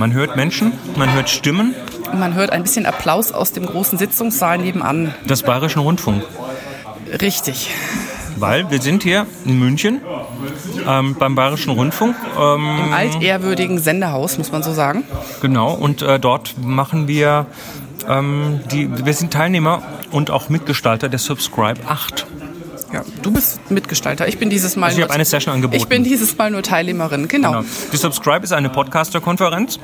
Man hört Menschen, man hört Stimmen. Man hört ein bisschen Applaus aus dem großen Sitzungssaal nebenan. Des Bayerischen Rundfunk. Richtig. Weil wir sind hier in München ähm, beim Bayerischen Rundfunk. Ähm, Im altehrwürdigen Sendehaus, muss man so sagen. Genau, und äh, dort machen wir, ähm, die, wir sind Teilnehmer und auch Mitgestalter der Subscribe 8. Ja, du bist Mitgestalter. Ich bin dieses Mal. Also ich habe eine Session angeboten. Ich bin dieses Mal nur Teilnehmerin, genau. genau. Die Subscribe ist eine Podcaster-Konferenz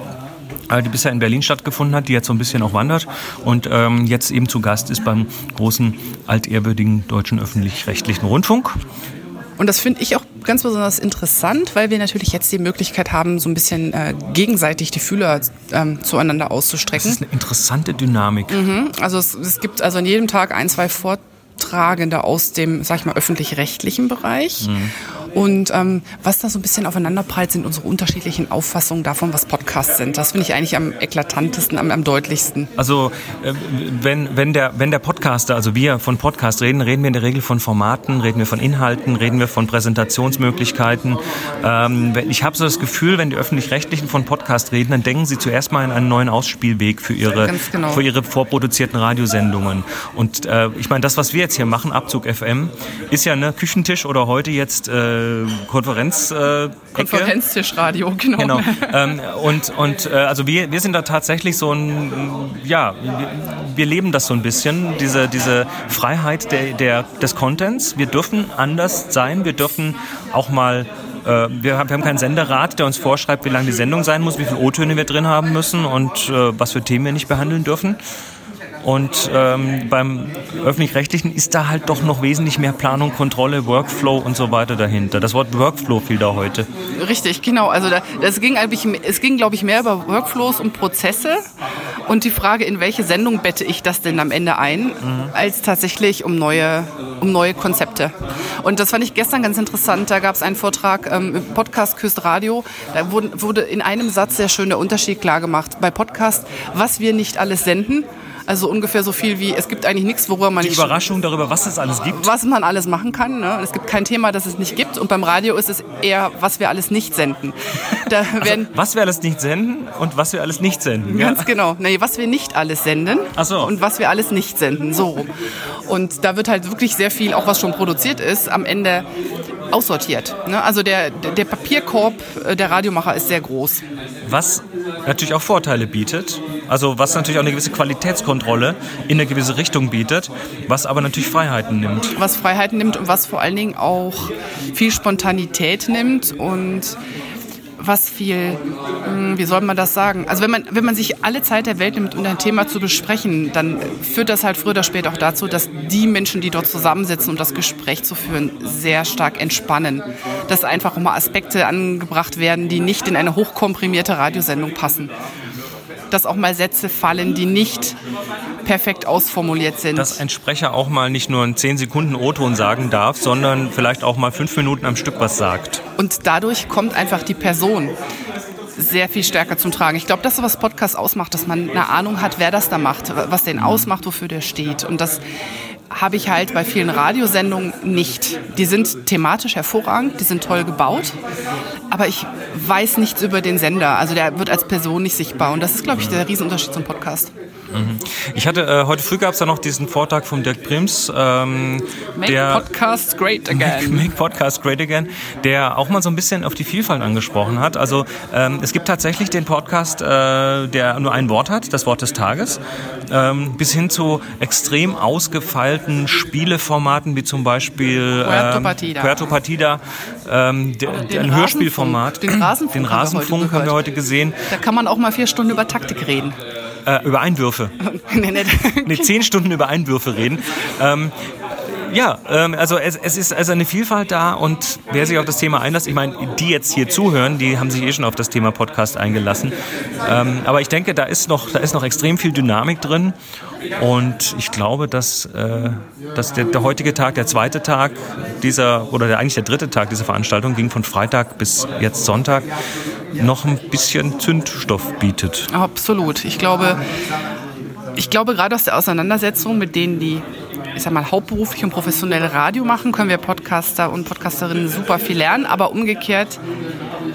äh, die bisher in Berlin stattgefunden hat, die jetzt so ein bisschen auch wandert und ähm, jetzt eben zu Gast ist beim großen altehrwürdigen deutschen öffentlich-rechtlichen Rundfunk. Und das finde ich auch ganz besonders interessant, weil wir natürlich jetzt die Möglichkeit haben, so ein bisschen äh, gegenseitig die Fühler ähm, zueinander auszustrecken. Das ist eine interessante Dynamik. Mhm. Also es, es, gibt also an jedem Tag ein, zwei Vortragende aus dem, sag ich mal, öffentlich-rechtlichen Bereich. Mhm. Und ähm, was da so ein bisschen aufeinanderprallt, sind unsere unterschiedlichen Auffassungen davon, was Podcasts sind. Das finde ich eigentlich am eklatantesten, am, am deutlichsten. Also äh, wenn, wenn, der, wenn der Podcaster, also wir von Podcast reden, reden wir in der Regel von Formaten, reden wir von Inhalten, reden wir von Präsentationsmöglichkeiten. Ähm, ich habe so das Gefühl, wenn die Öffentlich-Rechtlichen von Podcast reden, dann denken sie zuerst mal in einen neuen Ausspielweg für ihre, genau. für ihre vorproduzierten Radiosendungen. Und äh, ich meine, das, was wir jetzt hier machen, Abzug FM, ist ja ne Küchentisch oder heute jetzt äh, Konferenz. Äh, Konferenztischradio, genau. genau. Ähm, und und äh, also wir, wir sind da tatsächlich so ein, ja, wir, wir, leben das so ein bisschen, diese, diese Freiheit der, der, des Contents. Wir dürfen anders sein, wir dürfen auch mal äh, wir haben, keinen Senderat, der uns vorschreibt, wie lang die Sendung sein muss, wie viele O-Töne wir drin haben müssen und äh, was für Themen wir nicht behandeln dürfen. Und ähm, beim öffentlich-rechtlichen ist da halt doch noch wesentlich mehr Planung, Kontrolle, Workflow und so weiter dahinter. Das Wort Workflow fiel da heute. Richtig, genau. Also da, das ging eigentlich, es ging, glaube ich, mehr über Workflows und Prozesse und die Frage, in welche Sendung bette ich das denn am Ende ein, mhm. als tatsächlich um neue, um neue Konzepte. Und das fand ich gestern ganz interessant. Da gab es einen Vortrag ähm, im Podcast Küst Radio. Da wurde, wurde in einem Satz sehr schön der Unterschied klar gemacht. Bei Podcast, was wir nicht alles senden also ungefähr so viel wie, es gibt eigentlich nichts, worüber man Die nicht... Überraschung darüber, was es alles gibt? Was man alles machen kann. Ne? Es gibt kein Thema, das es nicht gibt. Und beim Radio ist es eher, was wir alles nicht senden. Da also, was wir alles nicht senden und was wir alles nicht senden. Ganz ja. genau. Nee, was wir nicht alles senden so. und was wir alles nicht senden. So rum. Und da wird halt wirklich sehr viel, auch was schon produziert ist, am Ende aussortiert. Ne? Also der, der Papierkorb äh, der Radiomacher ist sehr groß. Was natürlich auch Vorteile bietet. Also was natürlich auch eine gewisse Qualitätskontrolle in eine gewisse Richtung bietet, was aber natürlich Freiheiten nimmt. Was Freiheiten nimmt und was vor allen Dingen auch viel Spontanität nimmt und was viel, hm, wie soll man das sagen? Also wenn man, wenn man sich alle Zeit der Welt nimmt, um ein Thema zu besprechen, dann führt das halt früher oder später auch dazu, dass die Menschen, die dort zusammensitzen, um das Gespräch zu führen, sehr stark entspannen. Dass einfach auch mal Aspekte angebracht werden, die nicht in eine hochkomprimierte Radiosendung passen dass auch mal Sätze fallen, die nicht perfekt ausformuliert sind. Dass ein Sprecher auch mal nicht nur einen 10 Sekunden O-Ton sagen darf, sondern vielleicht auch mal fünf Minuten am Stück was sagt. Und dadurch kommt einfach die Person sehr viel stärker zum Tragen. Ich glaube, das ist, was Podcast ausmacht, dass man eine Ahnung hat, wer das da macht, was den ausmacht, wofür der steht. Und das habe ich halt bei vielen Radiosendungen nicht. Die sind thematisch hervorragend, die sind toll gebaut, aber ich weiß nichts über den Sender. Also der wird als Person nicht sichtbar und das ist, glaube ich, der Riesenunterschied zum Podcast. Mhm. Ich hatte äh, heute früh gab es ja noch diesen Vortrag von Dirk Prims, ähm, Make der Podcasts Great Again. Make, make Podcasts Great Again, der auch mal so ein bisschen auf die Vielfalt angesprochen hat. Also ähm, es gibt tatsächlich den Podcast, äh, der nur ein Wort hat, das Wort des Tages, ähm, bis hin zu extrem ausgefeilten Spieleformaten wie zum Beispiel Puerto ähm, Partida, Puerto Partida ähm, ein Hörspielformat. Den Rasenfunk, den Rasenfunk haben wir heute gesehen. Da kann man auch mal vier Stunden über Taktik reden. Äh, über Einwürfe. nee, nee. nee, zehn Stunden über Einwürfe reden. Ähm, ja, ähm, also es, es, ist also eine Vielfalt da und wer sich auf das Thema einlässt, ich meine, die jetzt hier zuhören, die haben sich eh schon auf das Thema Podcast eingelassen. Ähm, aber ich denke, da ist noch, da ist noch extrem viel Dynamik drin und ich glaube, dass, äh, dass der, der, heutige Tag, der zweite Tag dieser, oder der, eigentlich der dritte Tag dieser Veranstaltung ging von Freitag bis jetzt Sonntag, noch ein bisschen Zündstoff bietet. Absolut. Ich glaube, ich glaube gerade aus der Auseinandersetzung mit denen, die ich sag mal, hauptberuflich und professionell Radio machen, können wir Podcaster und Podcasterinnen super viel lernen, aber umgekehrt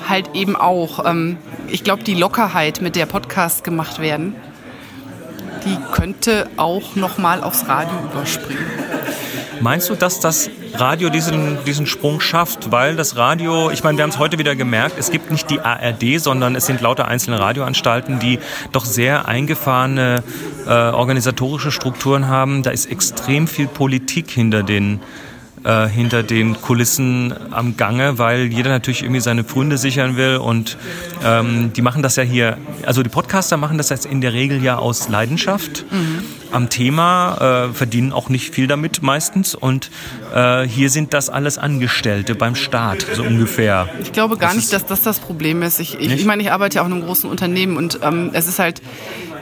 halt eben auch. Ähm, ich glaube, die Lockerheit, mit der Podcasts gemacht werden, die könnte auch nochmal aufs Radio überspringen. Meinst du, dass das Radio diesen, diesen Sprung schafft? Weil das Radio, ich meine, wir haben es heute wieder gemerkt, es gibt nicht die ARD, sondern es sind lauter einzelne Radioanstalten, die doch sehr eingefahrene äh, organisatorische Strukturen haben. Da ist extrem viel Politik hinter den äh, hinter den Kulissen am Gange, weil jeder natürlich irgendwie seine Pfründe sichern will und ähm, die machen das ja hier, also die Podcaster machen das jetzt in der Regel ja aus Leidenschaft mhm. am Thema, äh, verdienen auch nicht viel damit meistens und äh, hier sind das alles Angestellte beim Staat, so ungefähr. Ich glaube gar das nicht, dass das das Problem ist. Ich, ich, ich meine, ich arbeite ja auch in einem großen Unternehmen und ähm, es ist halt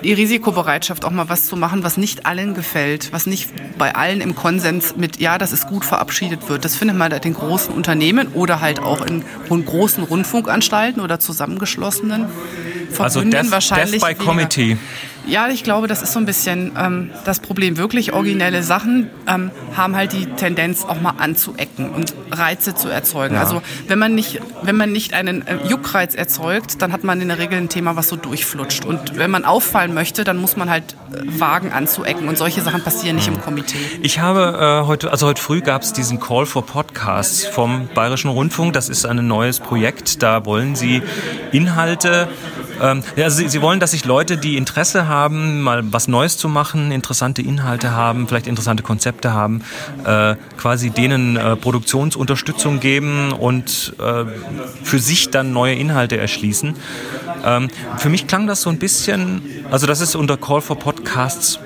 die Risikobereitschaft, auch mal was zu machen, was nicht allen gefällt, was nicht bei allen im Konsens mit, ja, das ist gut verabschiedet wird. Das findet man in den großen Unternehmen oder halt auch in großen Rundfunkanstalten oder zusammengeschlossenen Verbünden also Death, wahrscheinlich. Death by Committee. Ja, ich glaube, das ist so ein bisschen ähm, das Problem. Wirklich originelle Sachen ähm, haben halt die Tendenz, auch mal anzuecken und Reize zu erzeugen. Ja. Also wenn man nicht, wenn man nicht einen äh, Juckreiz erzeugt, dann hat man in der Regel ein Thema, was so durchflutscht. Und wenn man auffallen möchte, dann muss man halt äh, wagen anzuecken. Und solche Sachen passieren nicht im hm. Komitee. Ich habe äh, heute, also heute früh gab es diesen Call for Podcasts vom Bayerischen Rundfunk. Das ist ein neues Projekt. Da wollen sie Inhalte ähm, ja, sie, sie, wollen, dass sich Leute, die Interesse haben, mal was Neues zu machen, interessante Inhalte haben, vielleicht interessante Konzepte haben, äh, quasi denen äh, Produktionsunterstützung geben und äh, für sich dann neue Inhalte erschließen. Ähm, für mich klang das so ein bisschen, also das ist unter Call for Podcasts.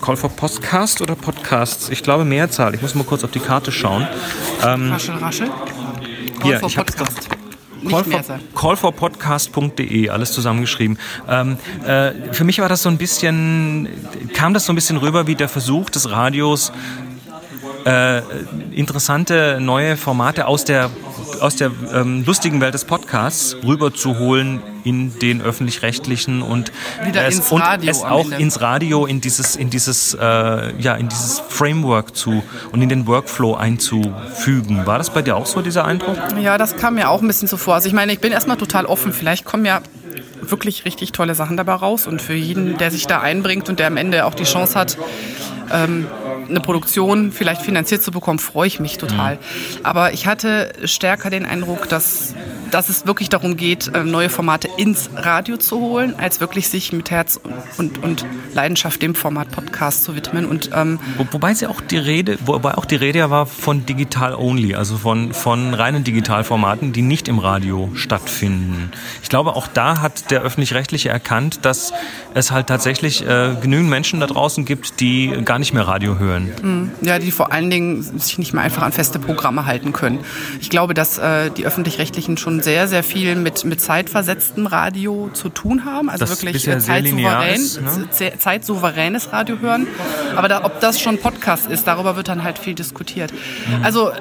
Call for Podcast oder Podcasts? Ich glaube Mehrzahl. Ich muss mal kurz auf die Karte schauen. Ähm, raschel, raschel. Call hier, ich habe callforpodcast.de, alles zusammengeschrieben. Ähm, äh, für mich war das so ein bisschen, kam das so ein bisschen rüber wie der Versuch des Radios, äh, interessante neue Formate aus der aus der ähm, lustigen Welt des Podcasts rüberzuholen in den öffentlich-rechtlichen und, es, und es auch ins Radio, in dieses, in dieses, äh, ja, in dieses Framework zu und in den Workflow einzufügen. War das bei dir auch so, dieser Eindruck? Ja, das kam mir auch ein bisschen so vor. Also ich meine, ich bin erstmal total offen. Vielleicht kommen ja wirklich richtig tolle Sachen dabei raus und für jeden, der sich da einbringt und der am Ende auch die Chance hat, ähm, eine Produktion vielleicht finanziert zu bekommen, freue ich mich total. Mhm. Aber ich hatte stärker den Eindruck, dass dass es wirklich darum geht, äh, neue Formate ins Radio zu holen, als wirklich sich mit Herz und, und Leidenschaft dem Format Podcast zu widmen. Und, ähm Wo, wobei sie auch die Rede, wobei auch die Rede ja war von digital only, also von, von reinen Digitalformaten, die nicht im Radio stattfinden. Ich glaube, auch da hat der öffentlich-rechtliche erkannt, dass es halt tatsächlich äh, genügend Menschen da draußen gibt, die gar nicht mehr Radio hören. Mhm. Ja, die vor allen Dingen sich nicht mehr einfach an feste Programme halten können. Ich glaube, dass äh, die öffentlich-rechtlichen schon sehr, sehr viel mit, mit zeitversetztem Radio zu tun haben. Also das wirklich zeitsouverän, ist, ne? zeitsouveränes Radio hören. Aber da, ob das schon Podcast ist, darüber wird dann halt viel diskutiert. Mhm. Also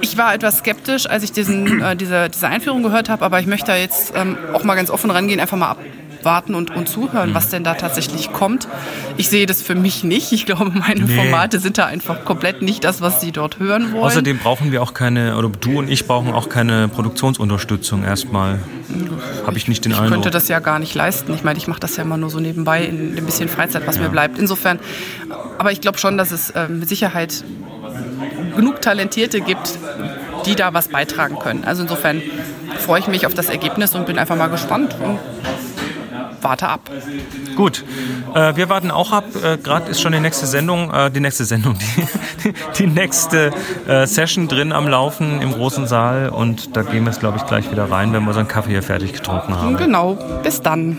ich war etwas skeptisch, als ich diesen, äh, diese, diese Einführung gehört habe, aber ich möchte da jetzt ähm, auch mal ganz offen rangehen, einfach mal ab, warten und, und zuhören, was denn da tatsächlich kommt. Ich sehe das für mich nicht. Ich glaube, meine nee. Formate sind da einfach komplett nicht das, was Sie dort hören wollen. Außerdem brauchen wir auch keine, oder du und ich brauchen auch keine Produktionsunterstützung erstmal. Habe ich nicht den ich Eindruck. Ich könnte das ja gar nicht leisten. Ich meine, ich mache das ja immer nur so nebenbei in ein bisschen Freizeit, was ja. mir bleibt. Insofern, aber ich glaube schon, dass es äh, mit Sicherheit genug Talentierte gibt, die da was beitragen können. Also insofern freue ich mich auf das Ergebnis und bin einfach mal gespannt. Und warte ab. Gut, äh, wir warten auch ab. Äh, Gerade ist schon die nächste Sendung, äh, die nächste Sendung, die, die nächste äh, Session drin am Laufen im großen Saal und da gehen wir jetzt, glaube ich, gleich wieder rein, wenn wir unseren Kaffee hier fertig getrunken haben. Genau, bis dann.